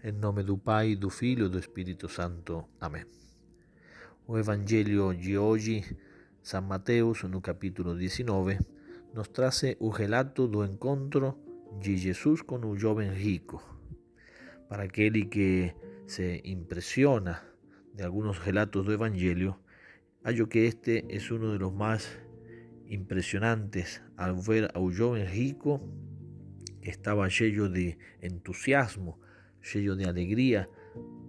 Em nome do Pai, do Filho e do Espírito Santo. Amém. O Evangelho de hoje, São Mateus, no capítulo 19, nos traz o relato do encontro de Jesus com o jovem rico. Para aquele que se impresiona de algunos relatos do Evangelio, hallo que este es uno de los más impresionantes al ver a un joven rico que estaba lleno de entusiasmo, lleno de alegría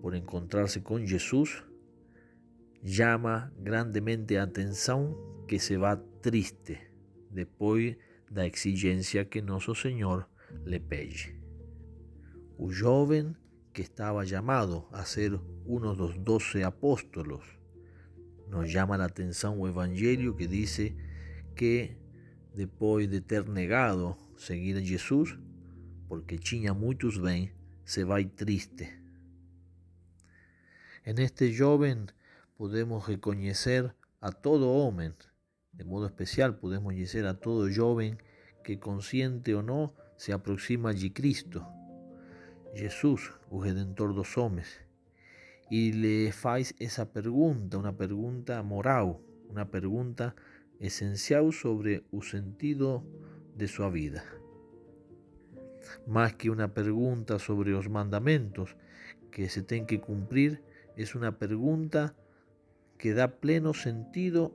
por encontrarse con Jesús, llama grandemente a atención que se va triste después da exigencia que nuestro Señor le pede. Un joven que estaba llamado a ser uno de los doce apóstolos. Nos llama la atención el Evangelio que dice que después de ter negado seguir a Jesús, porque tinha muchos bem, se va triste. En este joven podemos reconocer a todo hombre, de modo especial podemos decir a todo joven que consciente o no se aproxima de Cristo, Jesús, o Redentor dos homens, y le faz esa pregunta, una pregunta moral, una pregunta esencial sobre el sentido de su vida. Más que una pregunta sobre los mandamentos que se tienen que cumplir, es una pregunta que da pleno sentido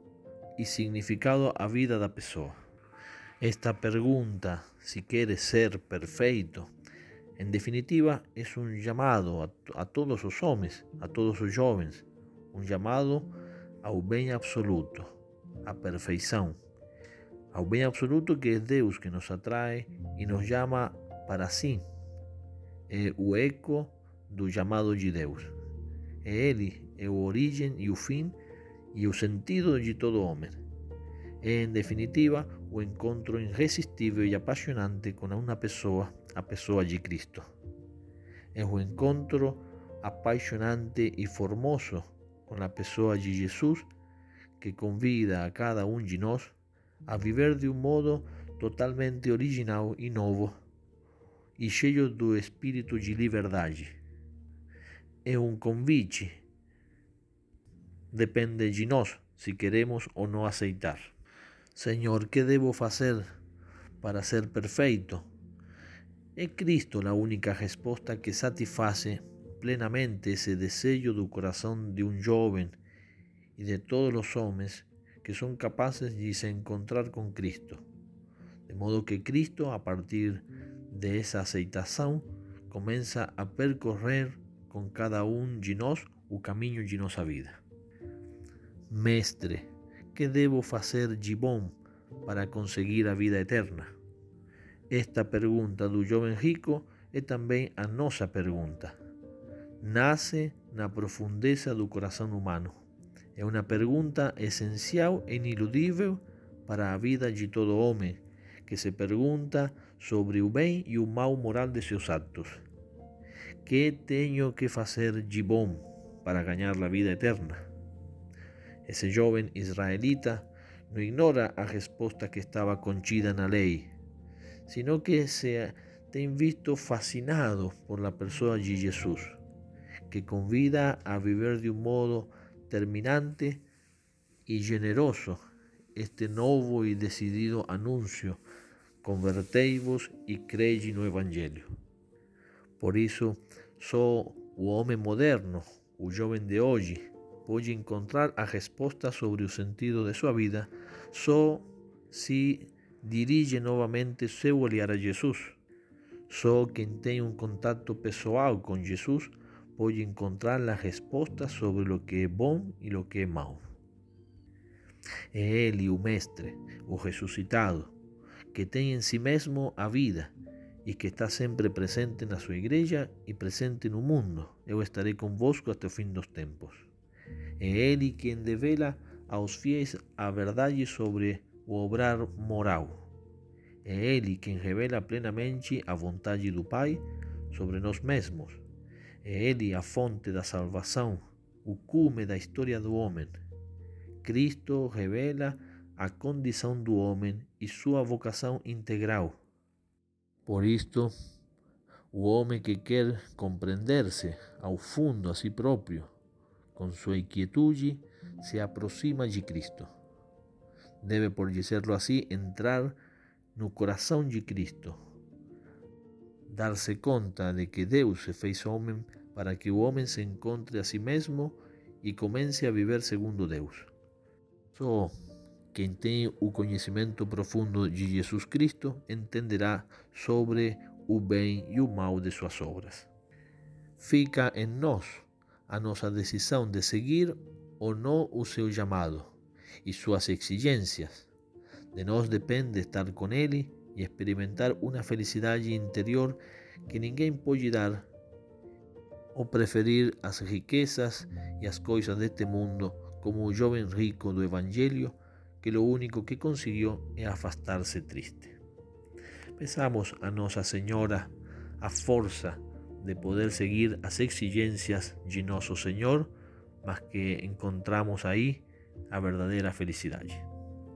y significado a vida da pessoa. Esta pregunta, si quiere ser perfecto, en definitiva, es un llamado a, todos los hombres, a todos los jóvenes, un llamado al bien absoluto, a perfeição, ao bem absoluto que es Deus que nos atrae y nos llama para sí. É o eco do llamado de Deus. É Ele, é o origen y o fin y o sentido de todo hombre. É, en definitiva, o encontro irresistível y apasionante con una pessoa, a pessoa de Cristo. É o encontro apasionante y formoso con la pessoa de Jesús que convida a cada um de nós a viver de um modo totalmente original e novo e cheio do espírito de liberdade. É um convite. Depende de nós se queremos ou não aceitar. Senhor, que devo fazer para ser perfeito? É Cristo a única resposta que satisface plenamente esse desejo do coração de um jovem y de todos los hombres que son capaces de se encontrar con Cristo. De modo que Cristo, a partir de esa aceitación, comienza a percorrer con cada uno de nós o caminho de nossa vida. Mestre, que debo hacer de bom para conseguir a vida eterna? Esta pergunta do jovem rico é também a nossa pergunta. Nace na profundeza do coração humano es una pregunta esencial e ineludible para la vida de todo hombre que se pregunta sobre el bien y el mal moral de sus actos. ¿Qué tengo que hacer de para ganar la vida eterna? Ese joven israelita no ignora la respuesta que estaba conchida en la ley, sino que se ha visto fascinado por la persona de Jesús, que convida a vivir de un modo terminante y generoso este nuevo y decidido anuncio, convertei-vos y crei no Evangelio. Por eso, só o hombre moderno, o joven de hoy, puede encontrar a respuesta sobre el sentido de su vida só si dirige nuevamente seu olhar a Jesús. Só quien tiene un contacto pessoal con Jesús a encontrar la respuesta sobre lo que es bueno y lo que malo. Es Él y o Mestre, o resucitado, que tiene en sí mismo a vida y que está siempre presente en su iglesia y presente en el mundo. Yo estaré convosco hasta el fin dos tiempos. Es Él y quien devela los fiéis a verdad sobre o obrar moral. Es Él y quien revela plenamente a voluntad do Pai sobre nos mesmos é Ele a fonte da salvação, o cume da história do homem. Cristo revela a condição do homem e sua vocação integral. Por isto, o homem que quer compreender-se ao fundo a si próprio, com sua inquietude, se aproxima de Cristo. Deve, por dizer assim, entrar no coração de Cristo, dar-se conta de que Deus se fez homem para que o homem se encontre a si mesmo e comece a viver segundo Deus. Só quem tem o conhecimento profundo de Jesus Cristo entenderá sobre o bem e o mal de suas obras. Fica em nós a nossa decisão de seguir ou não o seu chamado e suas exigências. De nós depende estar com Ele e experimentar uma felicidade interior que ninguém pode dar ou preferir as riquezas e as coisas deste mundo como o jovem rico do Evangelho que lo único que consiguió es afastarse triste. Pensamos a Nossa Senhora a força de poder seguir as exigências de nosso Senhor, mas que encontramos aí a verdadeira felicidade.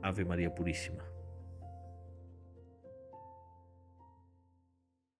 Ave Maria Puríssima.